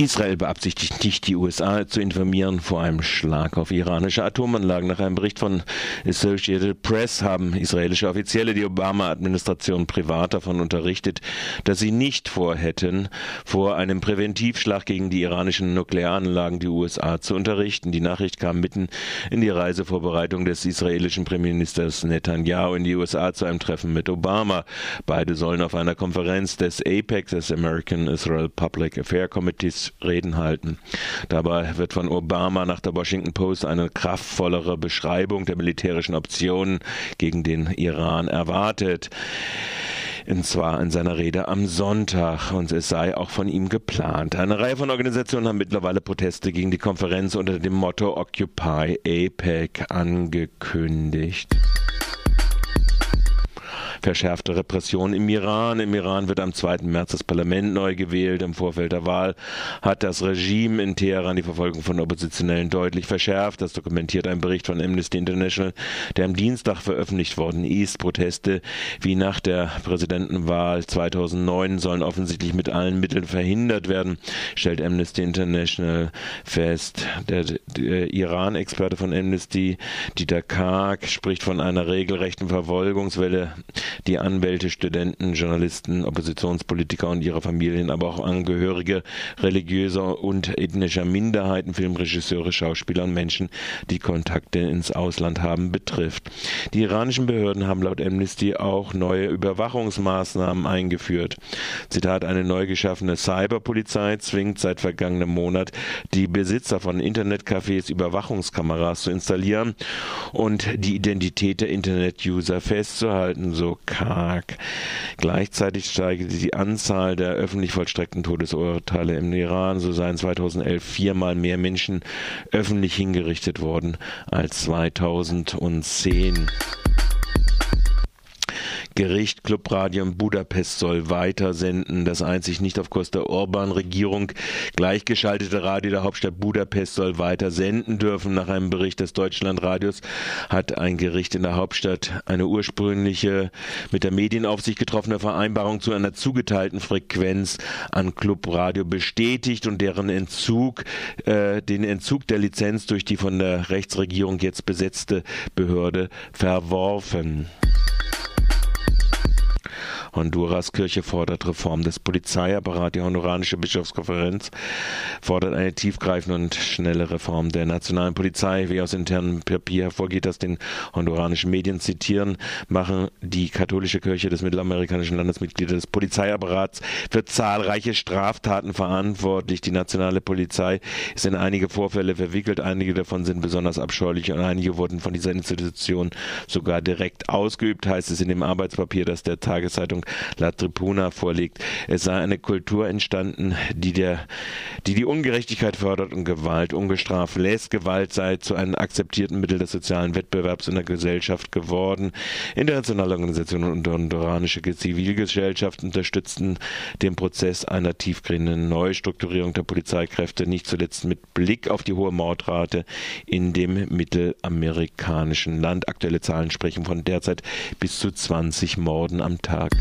Israel beabsichtigt nicht, die USA zu informieren vor einem Schlag auf iranische Atomanlagen. Nach einem Bericht von Associated Press haben israelische Offizielle die Obama-Administration privat davon unterrichtet, dass sie nicht vorhätten, vor einem Präventivschlag gegen die iranischen Nuklearanlagen die USA zu unterrichten. Die Nachricht kam mitten in die Reisevorbereitung des israelischen Premierministers Netanyahu in die USA zu einem Treffen mit Obama. Beide sollen auf einer Konferenz des APEC, des American Israel Public Affairs Committees, Reden halten. Dabei wird von Obama nach der Washington Post eine kraftvollere Beschreibung der militärischen Optionen gegen den Iran erwartet und zwar in seiner Rede am Sonntag und es sei auch von ihm geplant. Eine Reihe von Organisationen haben mittlerweile Proteste gegen die Konferenz unter dem Motto Occupy APEC angekündigt verschärfte Repression im Iran. Im Iran wird am 2. März das Parlament neu gewählt. Im Vorfeld der Wahl hat das Regime in Teheran die Verfolgung von Oppositionellen deutlich verschärft. Das dokumentiert ein Bericht von Amnesty International, der am Dienstag veröffentlicht worden ist. Proteste wie nach der Präsidentenwahl 2009 sollen offensichtlich mit allen Mitteln verhindert werden, stellt Amnesty International fest. Der, der Iran-Experte von Amnesty, Dieter Karg, spricht von einer regelrechten Verfolgungswelle die Anwälte, Studenten, Journalisten, Oppositionspolitiker und ihre Familien, aber auch Angehörige religiöser und ethnischer Minderheiten, Filmregisseure, Schauspieler und Menschen, die Kontakte ins Ausland haben, betrifft. Die iranischen Behörden haben laut Amnesty auch neue Überwachungsmaßnahmen eingeführt. Zitat, eine neu geschaffene Cyberpolizei zwingt seit vergangenem Monat die Besitzer von Internetcafés Überwachungskameras zu installieren und die Identität der Internet-User festzuhalten, so karg. Gleichzeitig steigte die Anzahl der öffentlich vollstreckten Todesurteile im Iran. So seien 2011 viermal mehr Menschen öffentlich hingerichtet worden als 2010. Gericht Clubradio in Budapest soll weitersenden. Das einzig nicht auf Kosten der Orban-Regierung gleichgeschaltete Radio der Hauptstadt Budapest soll weiter senden dürfen. Nach einem Bericht des Deutschlandradios hat ein Gericht in der Hauptstadt eine ursprüngliche mit der Medienaufsicht getroffene Vereinbarung zu einer zugeteilten Frequenz an Clubradio bestätigt und deren Entzug, äh, den Entzug der Lizenz durch die von der Rechtsregierung jetzt besetzte Behörde verworfen. Honduras Kirche fordert Reform des Polizeiapparats. Die honduranische Bischofskonferenz fordert eine tiefgreifende und schnelle Reform der nationalen Polizei. Wie aus internem Papier hervorgeht, das den honduranischen Medien zitieren, machen die katholische Kirche des mittelamerikanischen Landesmitglieder des Polizeiapparats für zahlreiche Straftaten verantwortlich. Die nationale Polizei ist in einige Vorfälle verwickelt. Einige davon sind besonders abscheulich und einige wurden von dieser Institution sogar direkt ausgeübt, heißt es in dem Arbeitspapier, das der Tageszeitung Zeitung La Tribuna vorliegt. Es sei eine Kultur entstanden, die, der, die die Ungerechtigkeit fördert und Gewalt ungestraft lässt. Gewalt sei zu einem akzeptierten Mittel des sozialen Wettbewerbs in der Gesellschaft geworden. Internationale Organisationen und honduranische Zivilgesellschaft unterstützten den Prozess einer tiefgehenden Neustrukturierung der Polizeikräfte, nicht zuletzt mit Blick auf die hohe Mordrate in dem mittelamerikanischen Land. Aktuelle Zahlen sprechen von derzeit bis zu 20 Morden am Tag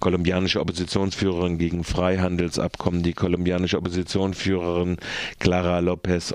kolumbianische Oppositionsführerin gegen Freihandelsabkommen. Die kolumbianische Oppositionsführerin Clara López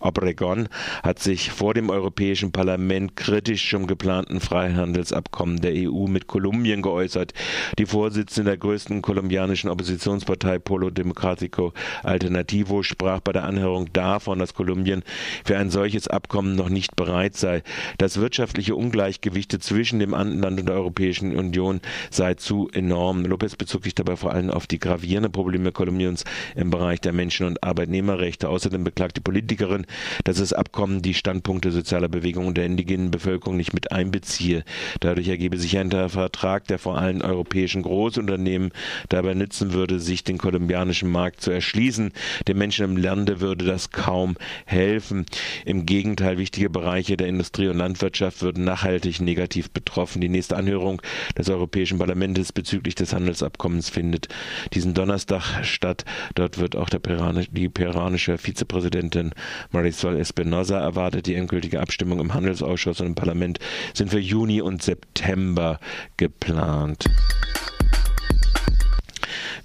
Obregón hat sich vor dem Europäischen Parlament kritisch zum geplanten Freihandelsabkommen der EU mit Kolumbien geäußert. Die Vorsitzende der größten kolumbianischen Oppositionspartei Polo Democrático Alternativo sprach bei der Anhörung davon, dass Kolumbien für ein solches Abkommen noch nicht bereit sei. Das wirtschaftliche Ungleichgewichte zwischen dem Land und der Europäischen Union sei zu enorm. Lopez bezog sich dabei vor allem auf die gravierenden Probleme Kolumbiens im Bereich der Menschen- und Arbeitnehmerrechte. Außerdem beklagte die Politikerin, dass das Abkommen die Standpunkte sozialer Bewegungen der indigenen Bevölkerung nicht mit einbeziehe. Dadurch ergebe sich ein Vertrag, der vor allem europäischen Großunternehmen dabei nützen würde, sich den kolumbianischen Markt zu erschließen. Den Menschen im Lande würde das kaum helfen. Im Gegenteil, wichtige Bereiche der Industrie und Landwirtschaft würden nachhaltig negativ betroffen. Die nächste Anhörung des Europäischen Parlaments bezüglich des Handelsabkommens findet diesen Donnerstag statt. Dort wird auch Peranisch, die peruanische Vizepräsidentin Marisol Espinosa erwartet. Die endgültige Abstimmung im Handelsausschuss und im Parlament sind für Juni und September geplant.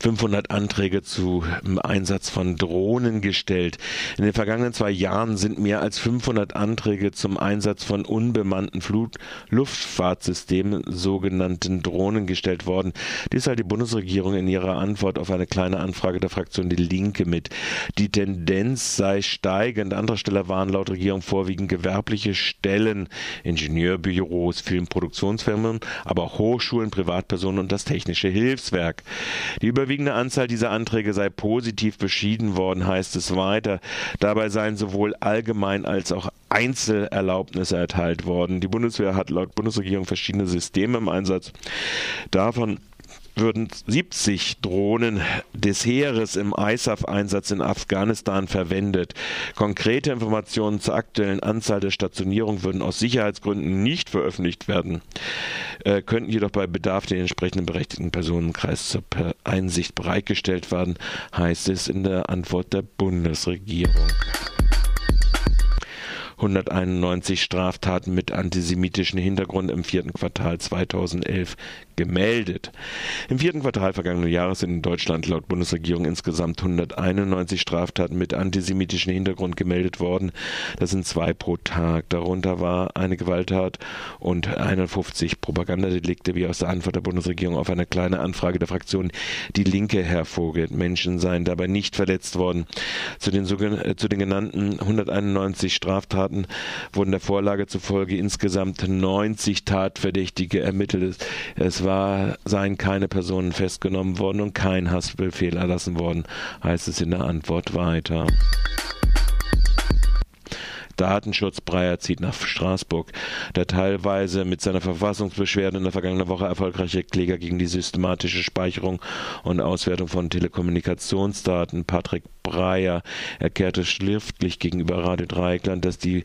500 Anträge zum Einsatz von Drohnen gestellt. In den vergangenen zwei Jahren sind mehr als 500 Anträge zum Einsatz von unbemannten Flut Luftfahrtsystemen, sogenannten Drohnen, gestellt worden. Dies teilt die Bundesregierung in ihrer Antwort auf eine kleine Anfrage der Fraktion Die Linke mit. Die Tendenz sei steigend. Andere Stelle waren laut Regierung vorwiegend gewerbliche Stellen, Ingenieurbüros, Filmproduktionsfirmen, aber auch Hochschulen, Privatpersonen und das Technische Hilfswerk. Die überwiegende Anzahl dieser Anträge sei positiv beschieden worden, heißt es weiter. Dabei seien sowohl allgemein als auch Einzelerlaubnisse erteilt worden. Die Bundeswehr hat laut Bundesregierung verschiedene Systeme im Einsatz. Davon würden 70 Drohnen des Heeres im ISAF-Einsatz in Afghanistan verwendet. Konkrete Informationen zur aktuellen Anzahl der Stationierungen würden aus Sicherheitsgründen nicht veröffentlicht werden, äh, könnten jedoch bei Bedarf den entsprechenden berechtigten Personenkreis zur Einsicht bereitgestellt werden, heißt es in der Antwort der Bundesregierung. 191 Straftaten mit antisemitischem Hintergrund im vierten Quartal 2011 gemeldet. Im vierten Quartal vergangenen Jahres sind in Deutschland laut Bundesregierung insgesamt 191 Straftaten mit antisemitischem Hintergrund gemeldet worden. Das sind zwei pro Tag. Darunter war eine Gewalttat und 51 Propagandadelikte, wie aus der Antwort der Bundesregierung auf eine kleine Anfrage der Fraktion Die Linke hervorgeht. Menschen seien dabei nicht verletzt worden. Zu den, äh, zu den genannten 191 Straftaten wurden der Vorlage zufolge insgesamt 90 Tatverdächtige ermittelt. Es war, seien keine Personen festgenommen worden und kein Hassbefehl erlassen worden, heißt es in der Antwort weiter. Datenschutz. Breyer zieht nach Straßburg, der teilweise mit seiner Verfassungsbeschwerde in der vergangenen Woche erfolgreiche Kläger gegen die systematische Speicherung und Auswertung von Telekommunikationsdaten. Patrick Breyer erklärte schriftlich gegenüber Radio Dreieckland, dass die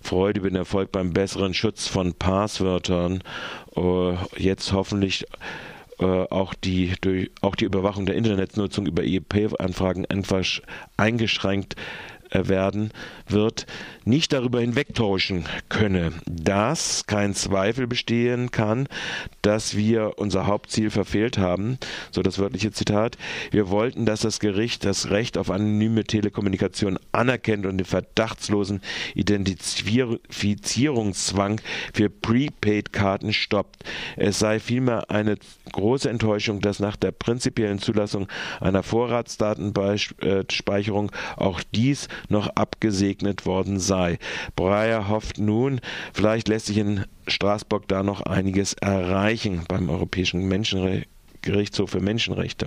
Freude über den Erfolg beim besseren Schutz von Passwörtern äh, jetzt hoffentlich äh, auch die, durch, auch die Überwachung der Internetnutzung über IEP-Anfragen eingeschränkt werden wird, nicht darüber hinwegtäuschen könne, dass kein Zweifel bestehen kann, dass wir unser Hauptziel verfehlt haben, so das wörtliche Zitat. Wir wollten, dass das Gericht das Recht auf anonyme Telekommunikation anerkennt und den verdachtslosen Identifizierungszwang für Prepaid-Karten stoppt. Es sei vielmehr eine große Enttäuschung, dass nach der prinzipiellen Zulassung einer Vorratsdatenspeicherung auch dies noch abgesegnet worden sei. Breyer hofft nun, vielleicht lässt sich in Straßburg da noch einiges erreichen beim Europäischen Menschenrecht. Gerichtshof für Menschenrechte.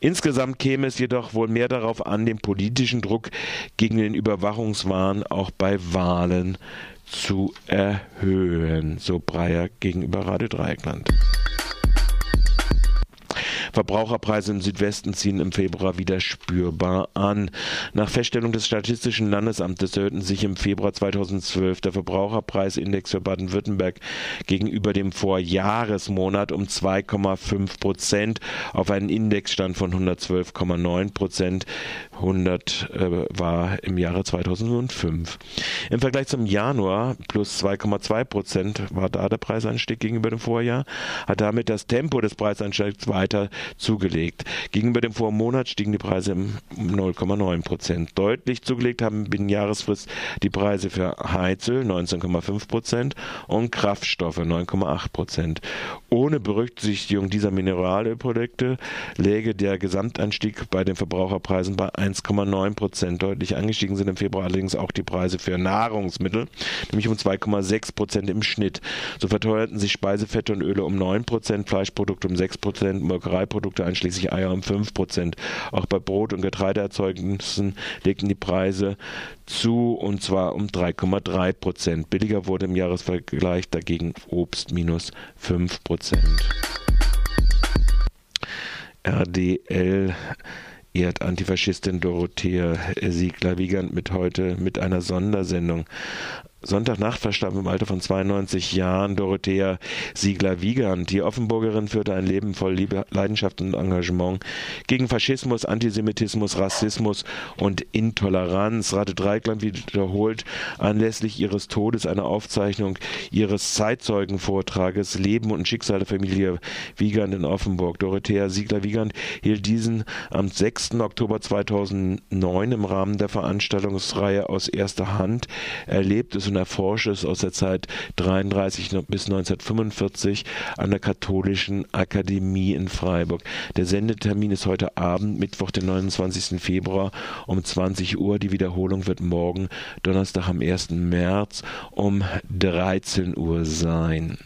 Insgesamt käme es jedoch wohl mehr darauf an, den politischen Druck gegen den Überwachungswahn auch bei Wahlen zu erhöhen, so Breyer gegenüber Radio Dreieckland. Verbraucherpreise im Südwesten ziehen im Februar wieder spürbar an. Nach Feststellung des Statistischen Landesamtes erhöhten sich im Februar 2012 der Verbraucherpreisindex für Baden-Württemberg gegenüber dem Vorjahresmonat um 2,5 Prozent auf einen Indexstand von 112,9 Prozent. 100 äh, war im Jahre 2005. Im Vergleich zum Januar plus 2,2 Prozent war da der Preisanstieg gegenüber dem Vorjahr, hat damit das Tempo des Preisanstiegs weiter zugelegt. Gegenüber dem Vormonat stiegen die Preise um 0,9 Prozent. Deutlich zugelegt haben binnen Jahresfrist die Preise für Heizöl 19,5 Prozent und Kraftstoffe 9,8 Prozent. Ohne Berücksichtigung dieser Mineralölprodukte läge der Gesamtanstieg bei den Verbraucherpreisen bei 1,9 Prozent. Deutlich angestiegen sind im Februar allerdings auch die Preise für Nahrungsmittel, nämlich um 2,6 Prozent im Schnitt. So verteuerten sich Speisefette und Öle um 9 Prozent, Fleischprodukte um 6 Prozent, Molkereiprodukte einschließlich Eier um 5 Prozent. Auch bei Brot- und Getreideerzeugnissen legten die Preise zu und zwar um 3,3 Prozent. Billiger wurde im Jahresvergleich dagegen Obst minus 5 Prozent. RDL ehrt Antifaschistin Dorothea Siegler-Wiegand mit heute mit einer Sondersendung. Sonntagnacht verstarb im Alter von 92 Jahren Dorothea Siegler-Wiegand. Die Offenburgerin führte ein Leben voll Liebe, Leidenschaft und Engagement gegen Faschismus, Antisemitismus, Rassismus und Intoleranz. Rate Dreiklang wiederholt anlässlich ihres Todes eine Aufzeichnung ihres Zeitzeugenvortrages Leben und Schicksal der Familie Wiegand in Offenburg. Dorothea Siegler-Wiegand hielt diesen am 6. Oktober 2009 im Rahmen der Veranstaltungsreihe aus erster Hand. Erlebt es und erforscht es aus der Zeit 33 bis 1945 an der Katholischen Akademie in Freiburg. Der Sendetermin ist heute Abend, Mittwoch, den 29. Februar um 20 Uhr. Die Wiederholung wird morgen, Donnerstag am 1. März um 13 Uhr sein.